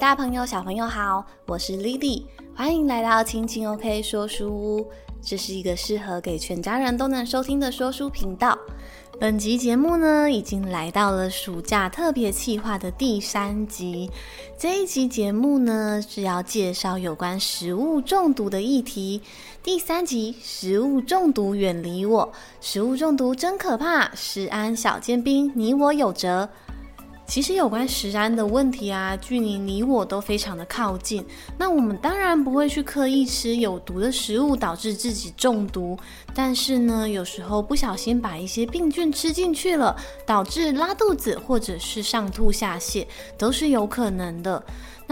大朋友、小朋友好，我是 Lily，欢迎来到亲亲 OK 说书屋。这是一个适合给全家人都能收听的说书频道。本集节目呢，已经来到了暑假特别企划的第三集。这一集节目呢，是要介绍有关食物中毒的议题。第三集，食物中毒远离我，食物中毒真可怕，食安小尖兵，你我有责。其实有关食安的问题啊，距离你我都非常的靠近。那我们当然不会去刻意吃有毒的食物，导致自己中毒。但是呢，有时候不小心把一些病菌吃进去了，导致拉肚子或者是上吐下泻，都是有可能的。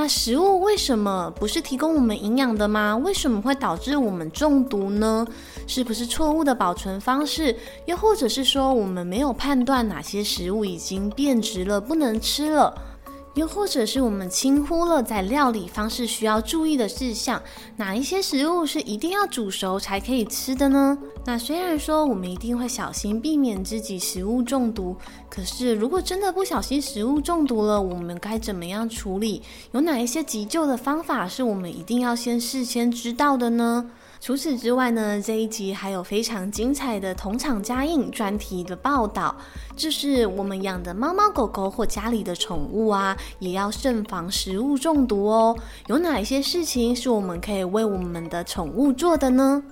那食物为什么不是提供我们营养的吗？为什么会导致我们中毒呢？是不是错误的保存方式？又或者是说我们没有判断哪些食物已经变质了，不能吃了？又或者是我们轻忽了在料理方式需要注意的事项，哪一些食物是一定要煮熟才可以吃的呢？那虽然说我们一定会小心避免自己食物中毒，可是如果真的不小心食物中毒了，我们该怎么样处理？有哪一些急救的方法是我们一定要先事先知道的呢？除此之外呢，这一集还有非常精彩的同场加映专题的报道，就是我们养的猫猫狗狗或家里的宠物啊，也要慎防食物中毒哦。有哪一些事情是我们可以为我们的宠物做的呢？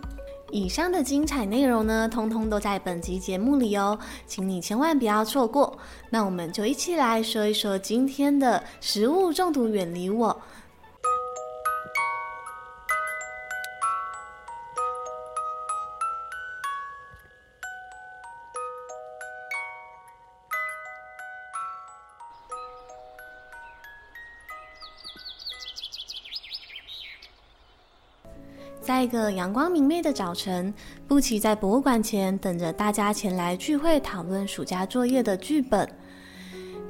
以上的精彩内容呢，通通都在本集节目里哦，请你千万不要错过。那我们就一起来说一说今天的食物中毒远离我。一个阳光明媚的早晨，布奇在博物馆前等着大家前来聚会讨论暑假作业的剧本。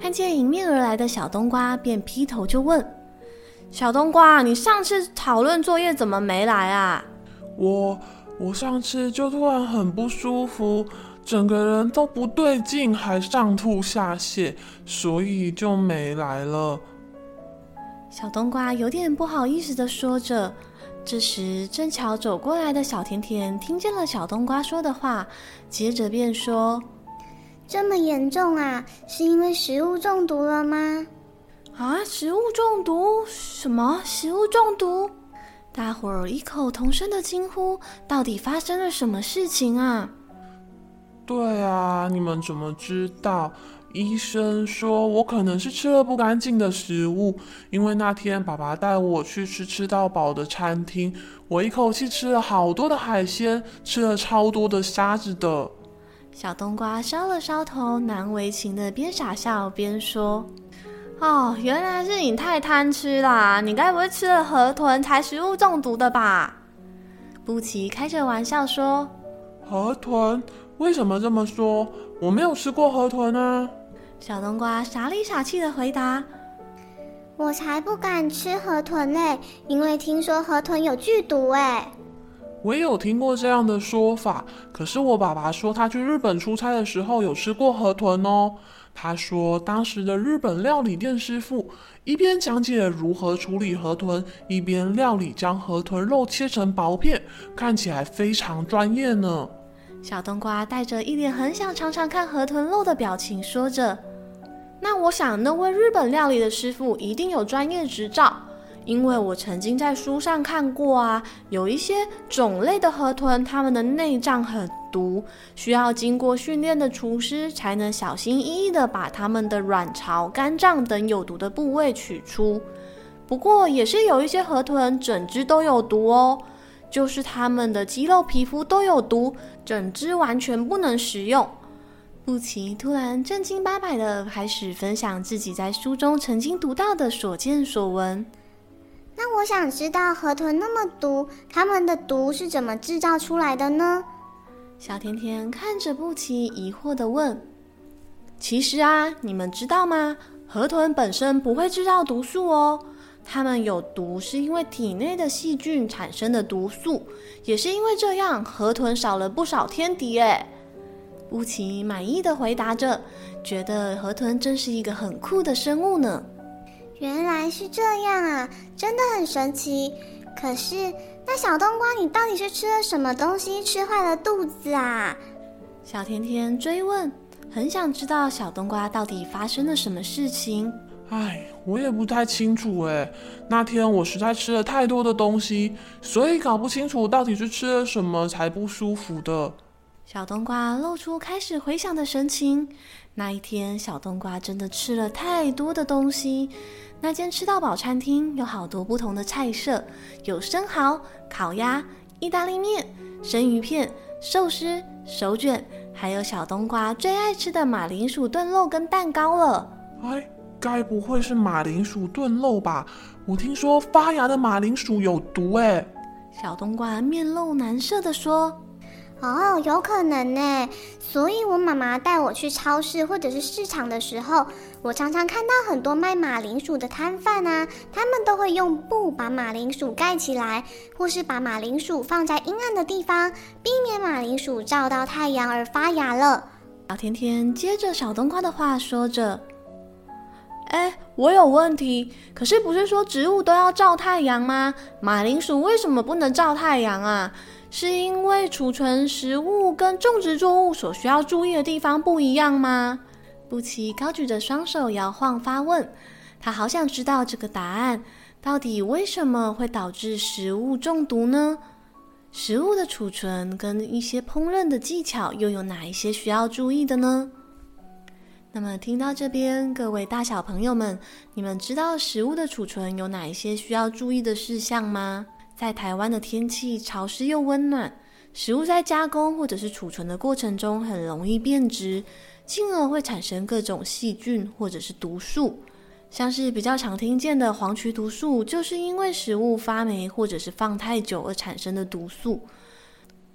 看见迎面而来的小冬瓜，便劈头就问：“小冬瓜，你上次讨论作业怎么没来啊？”“我我上次就突然很不舒服，整个人都不对劲，还上吐下泻，所以就没来了。”小冬瓜有点不好意思的说着。这时，正巧走过来的小甜甜听见了小冬瓜说的话，接着便说：“这么严重啊？是因为食物中毒了吗？”“啊，食物中毒？什么食物中毒？”大伙儿异口同声的惊呼：“到底发生了什么事情啊？”“对啊，你们怎么知道？”医生说，我可能是吃了不干净的食物，因为那天爸爸带我去吃吃到饱的餐厅，我一口气吃了好多的海鲜，吃了超多的虾子的。小冬瓜搔了搔头，难为情的边傻笑边说：“哦，原来是你太贪吃啦！你该不会吃了河豚才食物中毒的吧？”布奇开着玩笑说：“河豚？为什么这么说？我没有吃过河豚啊。”小冬瓜傻里傻气的回答：“我才不敢吃河豚嘞，因为听说河豚有剧毒哎。”我也有听过这样的说法，可是我爸爸说他去日本出差的时候有吃过河豚哦。他说当时的日本料理店师傅一边讲解如何处理河豚，一边料理将河豚肉切成薄片，看起来非常专业呢。小冬瓜带着一脸很想尝尝看河豚肉的表情，说着：“那我想，那位日本料理的师傅一定有专业执照，因为我曾经在书上看过啊，有一些种类的河豚，它们的内脏很毒，需要经过训练的厨师才能小心翼翼地把它们的卵巢、肝脏等有毒的部位取出。不过，也是有一些河豚整只都有毒哦。”就是它们的肌肉、皮肤都有毒，整只完全不能食用。布奇突然正经八百的开始分享自己在书中曾经读到的所见所闻。那我想知道河豚那么毒，它们的毒是怎么制造出来的呢？小甜甜看着布奇，疑惑的问：“其实啊，你们知道吗？河豚本身不会制造毒素哦。”它们有毒，是因为体内的细菌产生的毒素，也是因为这样，河豚少了不少天敌。哎，乌奇满意的回答着，觉得河豚真是一个很酷的生物呢。原来是这样啊，真的很神奇。可是那小冬瓜，你到底是吃了什么东西吃坏了肚子啊？小甜甜追问，很想知道小冬瓜到底发生了什么事情。唉，我也不太清楚哎。那天我实在吃了太多的东西，所以搞不清楚到底是吃了什么才不舒服的。小冬瓜露出开始回想的神情。那一天，小冬瓜真的吃了太多的东西。那间吃到饱餐厅有好多不同的菜色，有生蚝、烤鸭、意大利面、生鱼片、寿司、手卷，还有小冬瓜最爱吃的马铃薯炖肉跟蛋糕了。哎，该不会是马铃薯炖肉吧？我听说发芽的马铃薯有毒哎。小冬瓜面露难色的说。哦，有可能呢。所以，我妈妈带我去超市或者是市场的时候，我常常看到很多卖马铃薯的摊贩啊，他们都会用布把马铃薯盖起来，或是把马铃薯放在阴暗的地方，避免马铃薯照到太阳而发芽了。小甜甜接着小冬瓜的话说着：“哎，我有问题，可是不是说植物都要照太阳吗？马铃薯为什么不能照太阳啊？”是因为储存食物跟种植作物所需要注意的地方不一样吗？布奇高举着双手摇晃发问，他好想知道这个答案到底为什么会导致食物中毒呢？食物的储存跟一些烹饪的技巧又有哪一些需要注意的呢？那么听到这边，各位大小朋友们，你们知道食物的储存有哪一些需要注意的事项吗？在台湾的天气潮湿又温暖，食物在加工或者是储存的过程中很容易变质，进而会产生各种细菌或者是毒素。像是比较常听见的黄曲毒素，就是因为食物发霉或者是放太久而产生的毒素。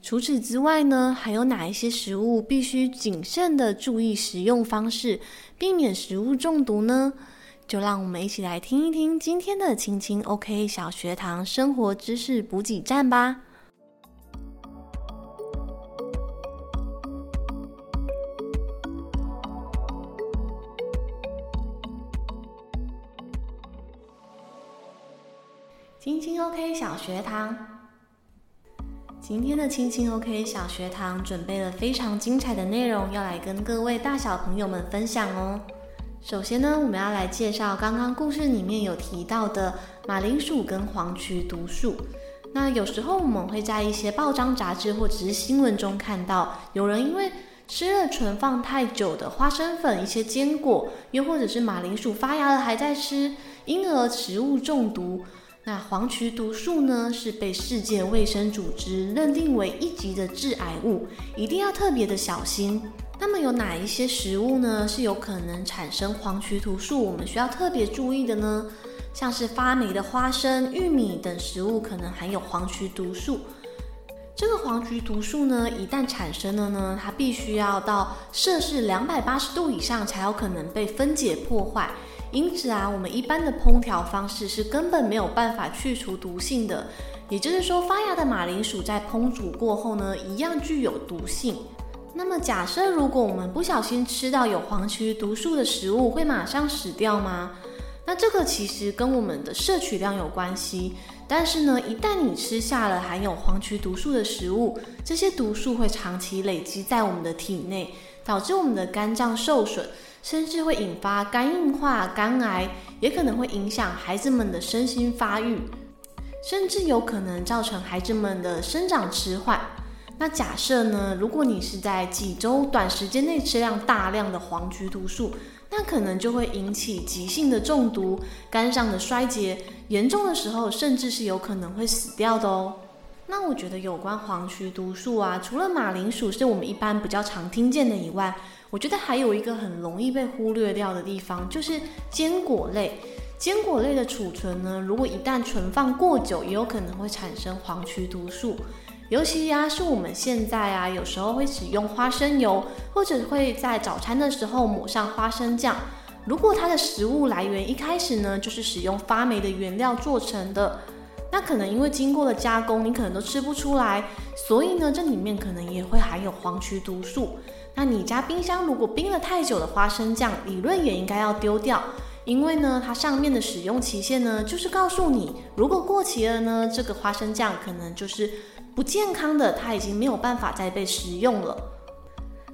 除此之外呢，还有哪一些食物必须谨慎的注意食用方式，避免食物中毒呢？就让我们一起来听一听今天的青青 OK 小学堂生活知识补给站吧。青青 OK 小学堂，今天的亲亲 OK 小学堂准备了非常精彩的内容，要来跟各位大小朋友们分享哦。首先呢，我们要来介绍刚刚故事里面有提到的马铃薯跟黄曲毒素。那有时候我们会在一些报章杂志或者是新闻中看到，有人因为吃了存放太久的花生粉、一些坚果，又或者是马铃薯发芽了还在吃，因而食物中毒。那黄曲毒素呢，是被世界卫生组织认定为一级的致癌物，一定要特别的小心。那么有哪一些食物呢，是有可能产生黄曲毒素？我们需要特别注意的呢？像是发霉的花生、玉米等食物，可能含有黄曲毒素。这个黄曲毒素呢，一旦产生了呢，它必须要到摄氏两百八十度以上，才有可能被分解破坏。因此啊，我们一般的烹调方式是根本没有办法去除毒性的。也就是说，发芽的马铃薯在烹煮过后呢，一样具有毒性。那么假设如果我们不小心吃到有黄曲毒素的食物，会马上死掉吗？那这个其实跟我们的摄取量有关系。但是呢，一旦你吃下了含有黄曲毒素的食物，这些毒素会长期累积在我们的体内，导致我们的肝脏受损，甚至会引发肝硬化、肝癌，也可能会影响孩子们的身心发育，甚至有可能造成孩子们的生长迟缓。那假设呢，如果你是在几周短时间内吃量大量的黄曲毒素，那可能就会引起急性的中毒、肝脏的衰竭，严重的时候甚至是有可能会死掉的哦。那我觉得有关黄曲毒素啊，除了马铃薯是我们一般比较常听见的以外，我觉得还有一个很容易被忽略掉的地方，就是坚果类。坚果类的储存呢，如果一旦存放过久，也有可能会产生黄曲毒素。尤其呀，是我们现在啊，有时候会使用花生油，或者会在早餐的时候抹上花生酱。如果它的食物来源一开始呢，就是使用发霉的原料做成的，那可能因为经过了加工，你可能都吃不出来。所以呢，这里面可能也会含有黄曲毒素。那你家冰箱如果冰了太久的花生酱，理论也应该要丢掉，因为呢，它上面的使用期限呢，就是告诉你，如果过期了呢，这个花生酱可能就是不健康的，它已经没有办法再被食用了。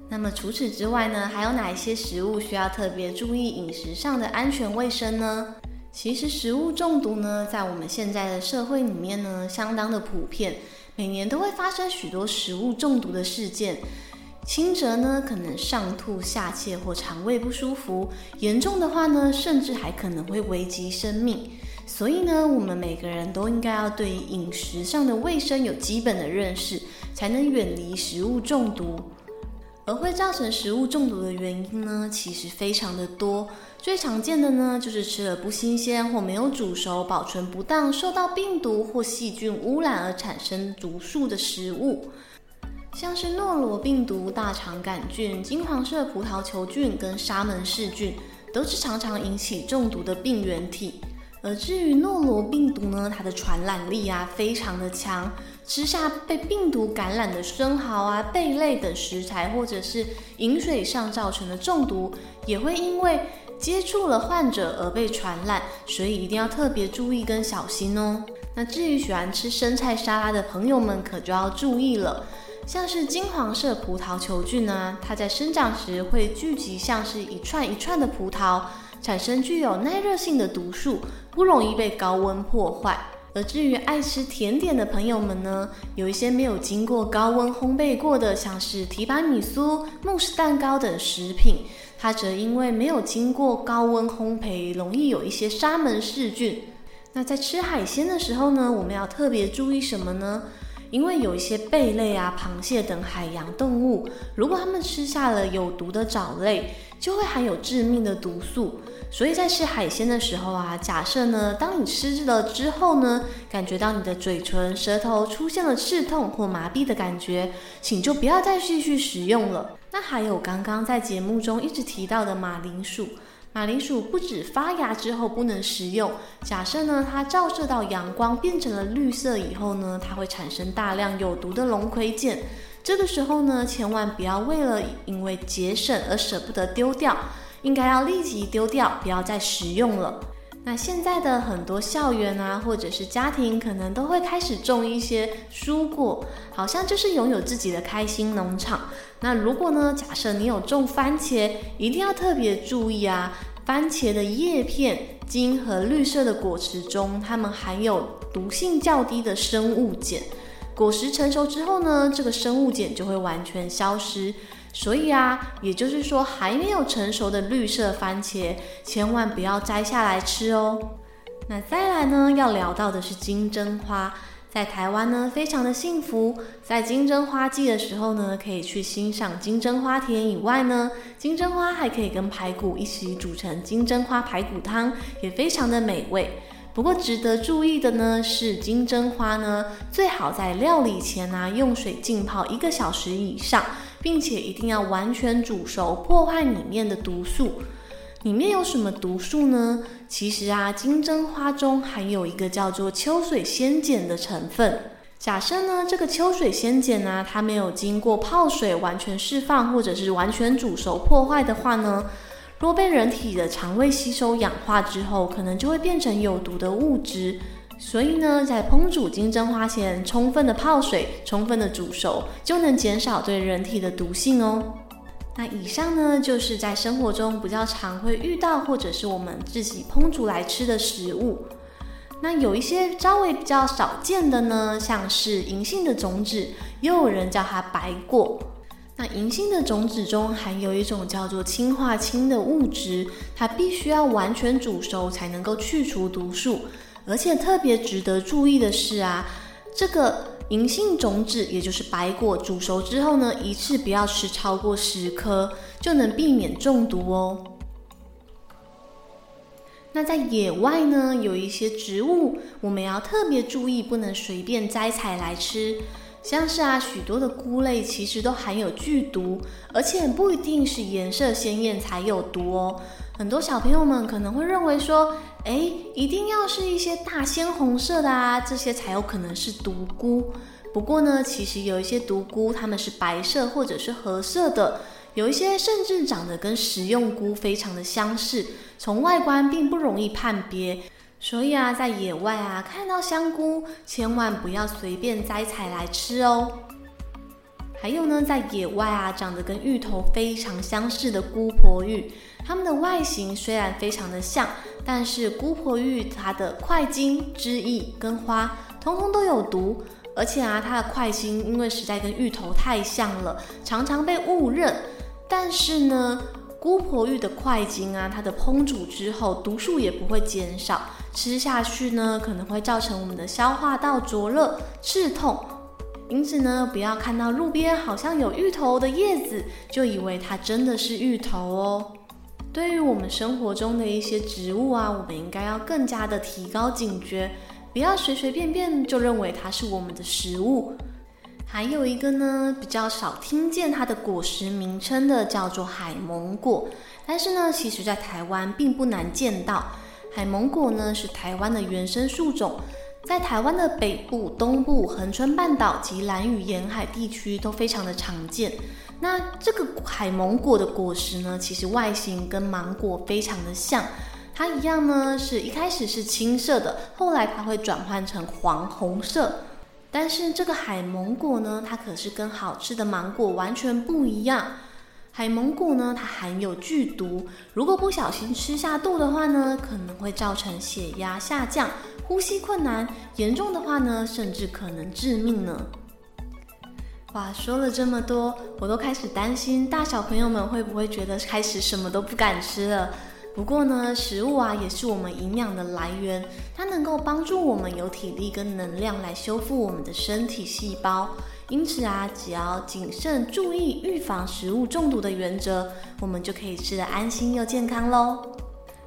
那么除此之外呢，还有哪一些食物需要特别注意饮食上的安全卫生呢？其实食物中毒呢，在我们现在的社会里面呢，相当的普遍，每年都会发生许多食物中毒的事件。轻则呢，可能上吐下泻或肠胃不舒服；严重的话呢，甚至还可能会危及生命。所以呢，我们每个人都应该要对饮食上的卫生有基本的认识，才能远离食物中毒。而会造成食物中毒的原因呢，其实非常的多。最常见的呢，就是吃了不新鲜或没有煮熟、保存不当、受到病毒或细菌污染而产生毒素的食物。像是诺罗病毒、大肠杆菌、金黄色葡萄球菌跟沙门氏菌，都是常常引起中毒的病原体。而至于诺罗病毒呢，它的传染力啊非常的强，吃下被病毒感染的生蚝啊、贝类等食材，或者是饮水上造成的中毒，也会因为接触了患者而被传染，所以一定要特别注意跟小心哦。那至于喜欢吃生菜沙拉的朋友们，可就要注意了。像是金黄色葡萄球菌呢，它在生长时会聚集，像是一串一串的葡萄，产生具有耐热性的毒素，不容易被高温破坏。而至于爱吃甜点的朋友们呢，有一些没有经过高温烘焙过的，像是提拔米苏、慕斯蛋糕等食品，它则因为没有经过高温烘焙，容易有一些沙门氏菌。那在吃海鲜的时候呢，我们要特别注意什么呢？因为有一些贝类啊、螃蟹等海洋动物，如果它们吃下了有毒的藻类，就会含有致命的毒素。所以在吃海鲜的时候啊，假设呢，当你吃了之后呢，感觉到你的嘴唇、舌头出现了刺痛或麻痹的感觉，请就不要再继续食用了。那还有刚刚在节目中一直提到的马铃薯。马铃薯不止发芽之后不能食用，假设呢，它照射到阳光变成了绿色以后呢，它会产生大量有毒的龙葵碱。这个时候呢，千万不要为了因为节省而舍不得丢掉，应该要立即丢掉，不要再食用了。那现在的很多校园啊，或者是家庭，可能都会开始种一些蔬果，好像就是拥有自己的开心农场。那如果呢，假设你有种番茄，一定要特别注意啊。番茄的叶片、茎和绿色的果实中，它们含有毒性较低的生物碱。果实成熟之后呢，这个生物碱就会完全消失。所以啊，也就是说，还没有成熟的绿色番茄，千万不要摘下来吃哦。那再来呢，要聊到的是金针花。在台湾呢，非常的幸福。在金针花季的时候呢，可以去欣赏金针花田以外呢，金针花还可以跟排骨一起煮成金针花排骨汤，也非常的美味。不过值得注意的呢，是金针花呢，最好在料理前呢，用水浸泡一个小时以上，并且一定要完全煮熟，破坏里面的毒素。里面有什么毒素呢？其实啊，金针花中含有一个叫做秋水仙碱的成分。假设呢，这个秋水仙碱呢，它没有经过泡水完全释放，或者是完全煮熟破坏的话呢，若被人体的肠胃吸收氧化之后，可能就会变成有毒的物质。所以呢，在烹煮金针花前，充分的泡水，充分的煮熟，就能减少对人体的毒性哦。那以上呢，就是在生活中比较常会遇到，或者是我们自己烹煮来吃的食物。那有一些稍微比较少见的呢，像是银杏的种子，又有人叫它白果。那银杏的种子中含有一种叫做氰化氢的物质，它必须要完全煮熟才能够去除毒素。而且特别值得注意的是啊，这个。银杏种子，也就是白果，煮熟之后呢，一次不要吃超过十颗，就能避免中毒哦。那在野外呢，有一些植物，我们要特别注意，不能随便摘采来吃。像是啊，许多的菇类其实都含有剧毒，而且不一定是颜色鲜艳才有毒哦。很多小朋友们可能会认为说，哎，一定要是一些大鲜红色的啊，这些才有可能是毒菇。不过呢，其实有一些毒菇，它们是白色或者是褐色的。有一些甚至长得跟食用菇非常的相似，从外观并不容易判别。所以啊，在野外啊，看到香菇，千万不要随便摘采来吃哦。还有呢，在野外啊，长得跟芋头非常相似的姑婆芋，它们的外形虽然非常的像，但是姑婆芋它的块茎、枝叶跟花，通通都有毒。而且啊，它的块茎因为实在跟芋头太像了，常常被误认。但是呢，姑婆芋的块茎啊，它的烹煮之后，毒素也不会减少，吃下去呢，可能会造成我们的消化道灼热、刺痛。因此呢，不要看到路边好像有芋头的叶子，就以为它真的是芋头哦。对于我们生活中的一些植物啊，我们应该要更加的提高警觉。不要随随便便就认为它是我们的食物。还有一个呢，比较少听见它的果实名称的，叫做海檬果。但是呢，其实在台湾并不难见到。海檬果呢，是台湾的原生树种，在台湾的北部、东部、恒春半岛及兰屿沿海地区都非常的常见。那这个海檬果的果实呢，其实外形跟芒果非常的像。它一样呢，是一开始是青色的，后来它会转换成黄红色。但是这个海芒果呢，它可是跟好吃的芒果完全不一样。海芒果呢，它含有剧毒，如果不小心吃下肚的话呢，可能会造成血压下降、呼吸困难，严重的话呢，甚至可能致命呢。哇，说了这么多，我都开始担心大小朋友们会不会觉得开始什么都不敢吃了。不过呢，食物啊也是我们营养的来源，它能够帮助我们有体力跟能量来修复我们的身体细胞。因此啊，只要谨慎注意预防食物中毒的原则，我们就可以吃得安心又健康喽。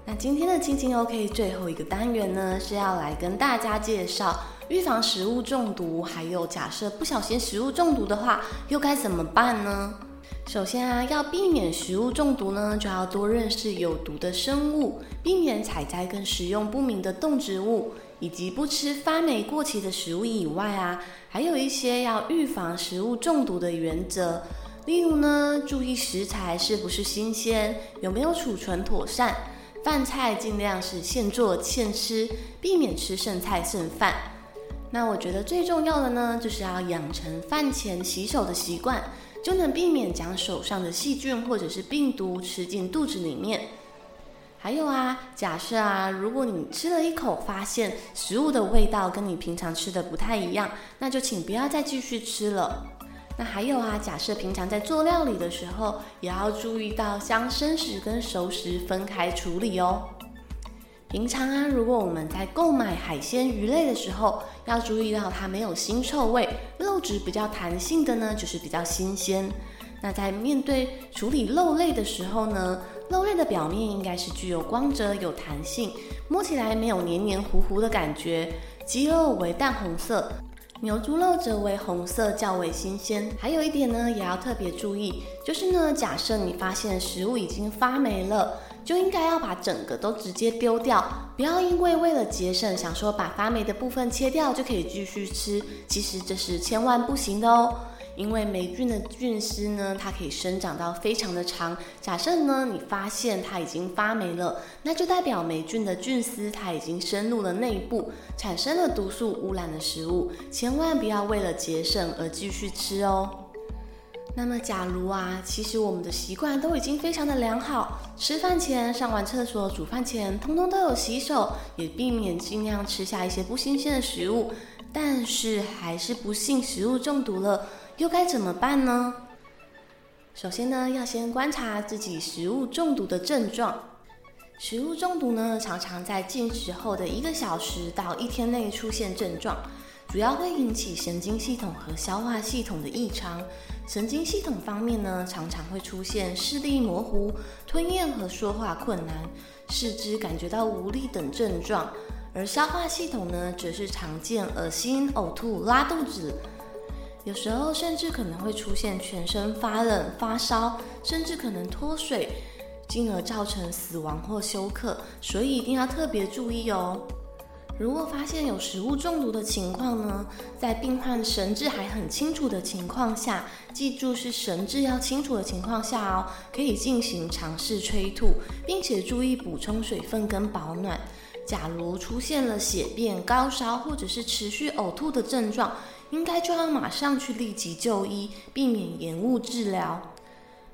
那今天的青青 OK 最后一个单元呢，是要来跟大家介绍预防食物中毒，还有假设不小心食物中毒的话，又该怎么办呢？首先啊，要避免食物中毒呢，就要多认识有毒的生物，避免采摘跟食用不明的动植物，以及不吃发霉过期的食物以外啊，还有一些要预防食物中毒的原则。例如呢，注意食材是不是新鲜，有没有储存妥善，饭菜尽量是现做现吃，避免吃剩菜剩饭。那我觉得最重要的呢，就是要养成饭前洗手的习惯。就能避免将手上的细菌或者是病毒吃进肚子里面。还有啊，假设啊，如果你吃了一口，发现食物的味道跟你平常吃的不太一样，那就请不要再继续吃了。那还有啊，假设平常在做料理的时候，也要注意到将生食跟熟食分开处理哦。平常啊，如果我们在购买海鲜鱼类的时候，要注意到它没有腥臭味，肉质比较弹性的呢，就是比较新鲜。那在面对处理肉类的时候呢，肉类的表面应该是具有光泽、有弹性，摸起来没有黏黏糊糊的感觉。鸡肉为淡红色，牛猪肉则为红色，较为新鲜。还有一点呢，也要特别注意，就是呢，假设你发现食物已经发霉了。就应该要把整个都直接丢掉，不要因为为了节省，想说把发霉的部分切掉就可以继续吃，其实这是千万不行的哦。因为霉菌的菌丝呢，它可以生长到非常的长。假设呢，你发现它已经发霉了，那就代表霉菌的菌丝它已经深入了内部，产生了毒素污染的食物，千万不要为了节省而继续吃哦。那么，假如啊，其实我们的习惯都已经非常的良好，吃饭前、上完厕所、煮饭前，通通都有洗手，也避免尽量吃下一些不新鲜的食物，但是还是不幸食物中毒了，又该怎么办呢？首先呢，要先观察自己食物中毒的症状。食物中毒呢，常常在进食后的一个小时到一天内出现症状。主要会引起神经系统和消化系统的异常。神经系统方面呢，常常会出现视力模糊、吞咽和说话困难、四肢感觉到无力等症状；而消化系统呢，则是常见恶心、呕吐、拉肚子，有时候甚至可能会出现全身发冷、发烧，甚至可能脱水，进而造成死亡或休克。所以一定要特别注意哦。如果发现有食物中毒的情况呢，在病患神志还很清楚的情况下，记住是神志要清楚的情况下哦，可以进行尝试催吐，并且注意补充水分跟保暖。假如出现了血便、高烧或者是持续呕吐的症状，应该就要马上去立即就医，避免延误治疗。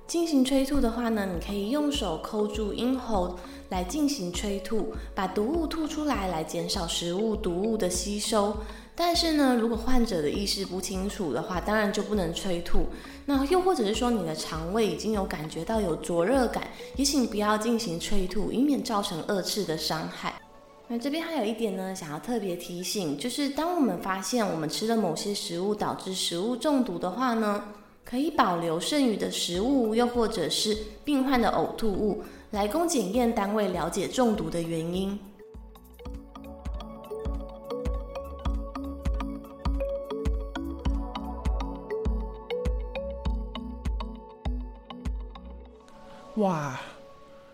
进行催吐的话呢，你可以用手抠住咽喉来进行催吐，把毒物吐出来，来减少食物毒物的吸收。但是呢，如果患者的意识不清楚的话，当然就不能催吐。那又或者是说你的肠胃已经有感觉到有灼热感，也请不要进行催吐，以免造成二次的伤害。那这边还有一点呢，想要特别提醒，就是当我们发现我们吃了某些食物导致食物中毒的话呢，可以保留剩余的食物，又或者是病患的呕吐物，来供检验单位了解中毒的原因。哇，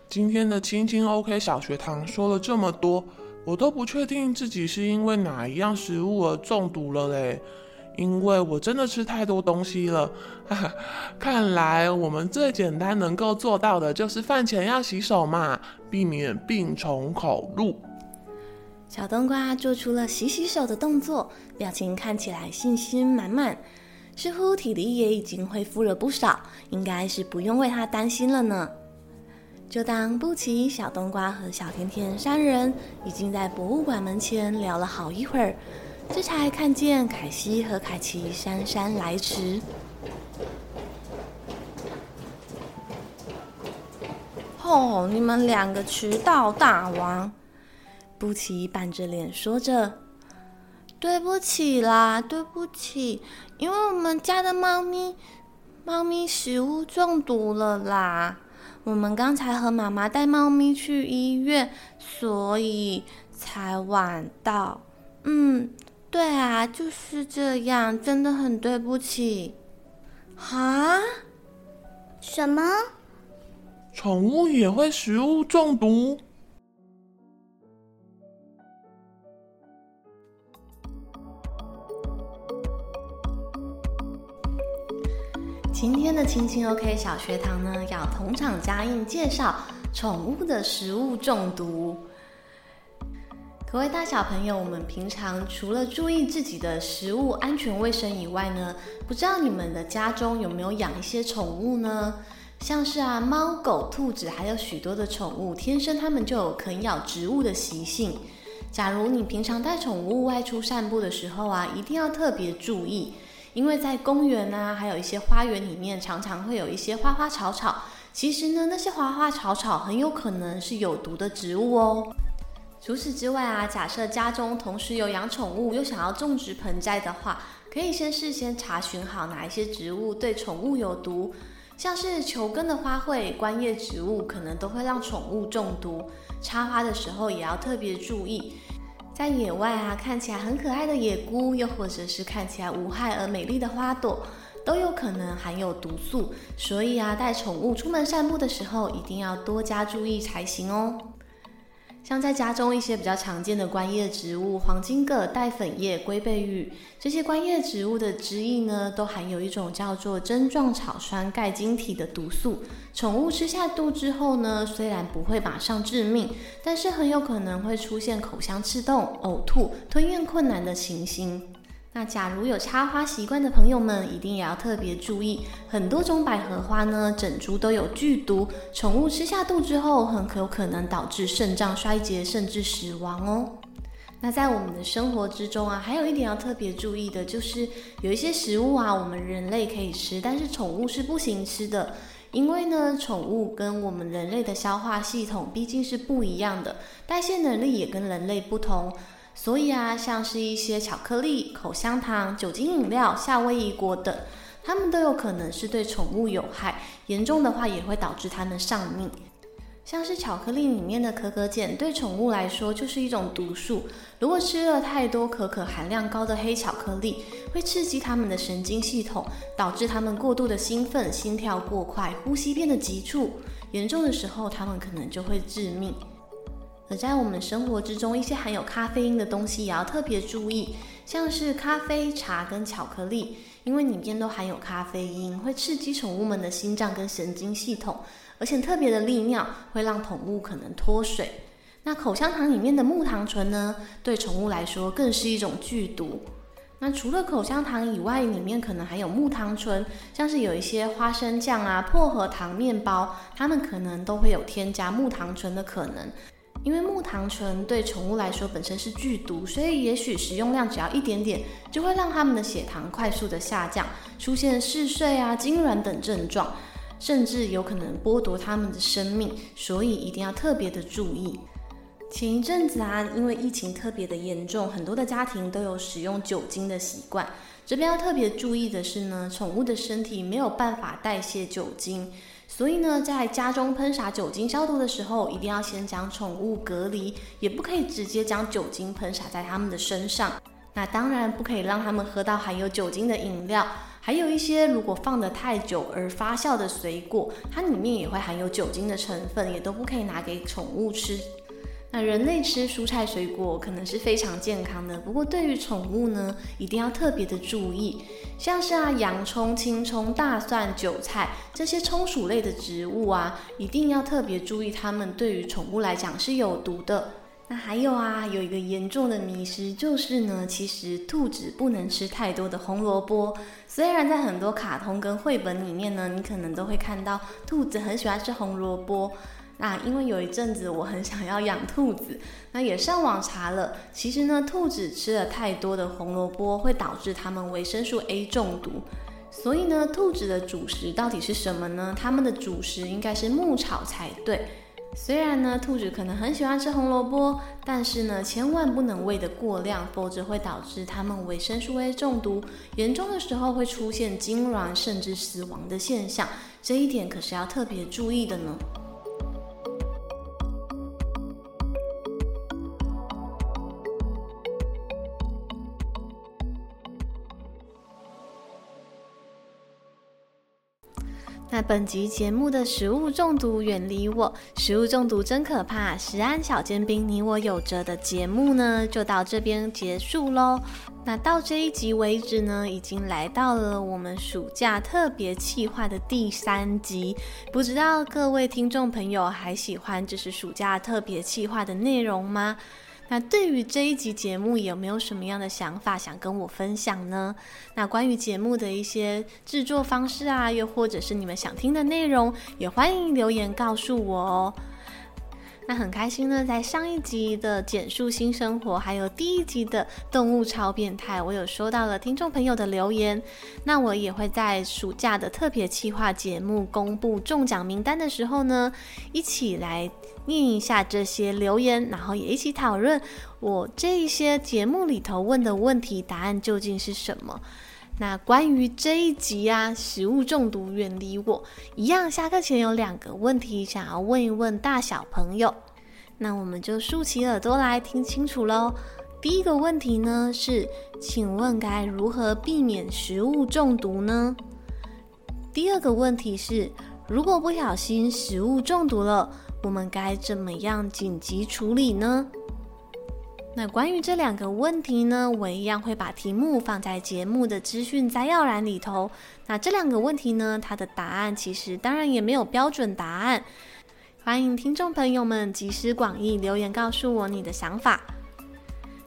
今天的青青 OK 小学堂说了这么多，我都不确定自己是因为哪一样食物而中毒了嘞。因为我真的吃太多东西了，哈哈，看来我们最简单能够做到的就是饭前要洗手嘛，避免病从口入。小冬瓜做出了洗洗手的动作，表情看起来信心满满，似乎体力也已经恢复了不少，应该是不用为他担心了呢。就当布奇、小冬瓜和小甜甜三人已经在博物馆门前聊了好一会儿。这才看见凯西和凯奇姗姗来迟。哦，你们两个迟到大王！布奇板着脸说着：“对不起啦，对不起，因为我们家的猫咪，猫咪食物中毒了啦。我们刚才和妈妈带猫咪去医院，所以才晚到。嗯。”对啊，就是这样，真的很对不起。哈？什么？宠物也会食物中毒？今天的青青 OK 小学堂呢，要同场加映介绍宠物的食物中毒。各位大小朋友，我们平常除了注意自己的食物安全卫生以外呢，不知道你们的家中有没有养一些宠物呢？像是啊，猫、狗、兔子，还有许多的宠物，天生它们就有啃咬植物的习性。假如你平常带宠物外出散步的时候啊，一定要特别注意，因为在公园啊，还有一些花园里面，常常会有一些花花草草。其实呢，那些花花草草很有可能是有毒的植物哦。除此之外啊，假设家中同时有养宠物，又想要种植盆栽的话，可以先事先查询好哪一些植物对宠物有毒，像是球根的花卉、观叶植物，可能都会让宠物中毒。插花的时候也要特别注意，在野外啊，看起来很可爱的野菇，又或者是看起来无害而美丽的花朵，都有可能含有毒素。所以啊，带宠物出门散步的时候，一定要多加注意才行哦。像在家中一些比较常见的观叶植物，黄金葛、带粉叶、龟背芋，这些观叶植物的汁液呢，都含有一种叫做针状草酸钙晶体的毒素。宠物吃下肚之后呢，虽然不会马上致命，但是很有可能会出现口腔刺痛、呕吐、吞咽困难的情形。那假如有插花习惯的朋友们，一定也要特别注意，很多种百合花呢，整株都有剧毒，宠物吃下肚之后，很可有可能导致肾脏衰竭，甚至死亡哦。那在我们的生活之中啊，还有一点要特别注意的，就是有一些食物啊，我们人类可以吃，但是宠物是不行吃的，因为呢，宠物跟我们人类的消化系统毕竟是不一样的，代谢能力也跟人类不同。所以啊，像是一些巧克力、口香糖、酒精饮料、夏威夷果等，它们都有可能是对宠物有害，严重的话也会导致它们丧命。像是巧克力里面的可可碱，对宠物来说就是一种毒素。如果吃了太多可可含量高的黑巧克力，会刺激它们的神经系统，导致它们过度的兴奋、心跳过快、呼吸变得急促，严重的时候它们可能就会致命。在我们生活之中，一些含有咖啡因的东西也要特别注意，像是咖啡、茶跟巧克力，因为里面都含有咖啡因，会刺激宠物们的心脏跟神经系统，而且特别的利尿，会让宠物可能脱水。那口香糖里面的木糖醇呢，对宠物来说更是一种剧毒。那除了口香糖以外，里面可能还有木糖醇，像是有一些花生酱啊、薄荷糖面包，它们可能都会有添加木糖醇的可能。因为木糖醇对宠物来说本身是剧毒，所以也许食用量只要一点点，就会让它们的血糖快速的下降，出现嗜睡啊、痉挛等症状，甚至有可能剥夺它们的生命，所以一定要特别的注意。前一阵子啊，因为疫情特别的严重，很多的家庭都有使用酒精的习惯。这边要特别注意的是呢，宠物的身体没有办法代谢酒精，所以呢，在家中喷洒酒精消毒的时候，一定要先将宠物隔离，也不可以直接将酒精喷洒在它们的身上。那当然不可以让它们喝到含有酒精的饮料，还有一些如果放得太久而发酵的水果，它里面也会含有酒精的成分，也都不可以拿给宠物吃。那人类吃蔬菜水果可能是非常健康的，不过对于宠物呢，一定要特别的注意，像是啊洋葱、青葱、大蒜、韭菜这些葱属类的植物啊，一定要特别注意，它们对于宠物来讲是有毒的。那还有啊，有一个严重的迷思就是呢，其实兔子不能吃太多的红萝卜，虽然在很多卡通跟绘本里面呢，你可能都会看到兔子很喜欢吃红萝卜。那因为有一阵子我很想要养兔子，那也上网查了，其实呢，兔子吃了太多的红萝卜会导致它们维生素 A 中毒，所以呢，兔子的主食到底是什么呢？它们的主食应该是牧草才对。虽然呢，兔子可能很喜欢吃红萝卜，但是呢，千万不能喂得过量，否则会导致它们维生素 A 中毒，严重的时候会出现痉挛甚至死亡的现象，这一点可是要特别注意的呢。本集节目的食物中毒远离我，食物中毒真可怕。食安小尖兵，你我有着的节目呢，就到这边结束喽。那到这一集为止呢，已经来到了我们暑假特别企划的第三集。不知道各位听众朋友还喜欢这是暑假特别企划的内容吗？那对于这一集节目有没有什么样的想法想跟我分享呢？那关于节目的一些制作方式啊，又或者是你们想听的内容，也欢迎留言告诉我哦。那很开心呢，在上一集的简述新生活，还有第一集的动物超变态，我有收到了听众朋友的留言。那我也会在暑假的特别企划节目公布中奖名单的时候呢，一起来念一下这些留言，然后也一起讨论我这一些节目里头问的问题答案究竟是什么。那关于这一集啊，食物中毒远离我，一样下课前有两个问题想要问一问大小朋友，那我们就竖起耳朵来听清楚喽。第一个问题呢是，请问该如何避免食物中毒呢？第二个问题是，如果不小心食物中毒了，我们该怎么样紧急处理呢？那关于这两个问题呢，我一样会把题目放在节目的资讯摘要栏里头。那这两个问题呢，它的答案其实当然也没有标准答案，欢迎听众朋友们集思广益，留言告诉我你的想法。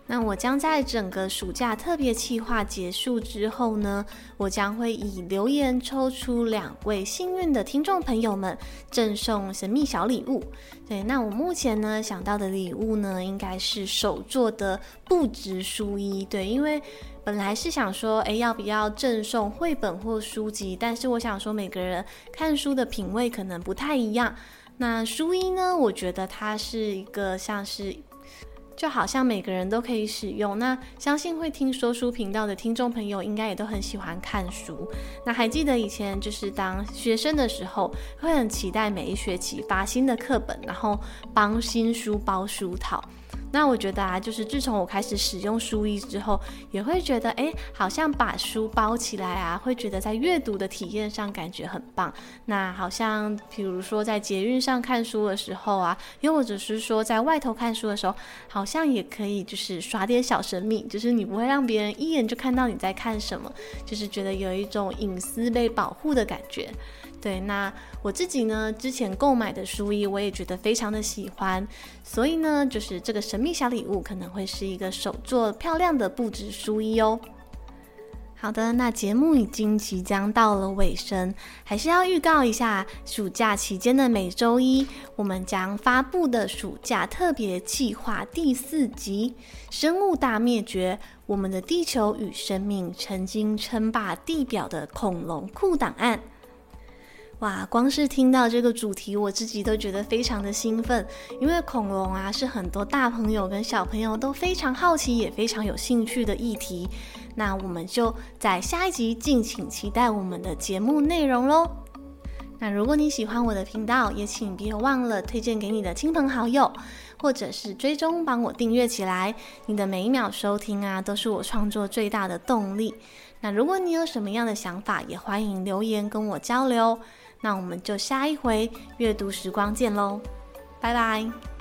那我将在整个暑假特别企划结束之后呢，我将会以留言抽出两位幸运的听众朋友们，赠送神秘小礼物。对，那我目前呢想到的礼物呢，应该是手做的布质书衣。对，因为本来是想说，诶，要不要赠送绘本或书籍？但是我想说，每个人看书的品味可能不太一样。那书衣呢，我觉得它是一个像是。就好像每个人都可以使用，那相信会听说书频道的听众朋友应该也都很喜欢看书。那还记得以前就是当学生的时候，会很期待每一学期发新的课本，然后帮新书包书套。那我觉得啊，就是自从我开始使用书衣之后，也会觉得，哎，好像把书包起来啊，会觉得在阅读的体验上感觉很棒。那好像，比如说在捷运上看书的时候啊，又或者是说在外头看书的时候，好像也可以就是耍点小神秘，就是你不会让别人一眼就看到你在看什么，就是觉得有一种隐私被保护的感觉。对，那我自己呢，之前购买的书衣，我也觉得非常的喜欢，所以呢，就是这个神秘小礼物可能会是一个手作漂亮的布质书衣哦。好的，那节目已经即将到了尾声，还是要预告一下，暑假期间的每周一，我们将发布的暑假特别计划第四集《生物大灭绝：我们的地球与生命曾经称霸地表的恐龙库档案》。哇，光是听到这个主题，我自己都觉得非常的兴奋，因为恐龙啊是很多大朋友跟小朋友都非常好奇也非常有兴趣的议题。那我们就在下一集敬请期待我们的节目内容喽。那如果你喜欢我的频道，也请别忘了推荐给你的亲朋好友，或者是追踪帮我订阅起来。你的每一秒收听啊，都是我创作最大的动力。那如果你有什么样的想法，也欢迎留言跟我交流。那我们就下一回阅读时光见喽，拜拜。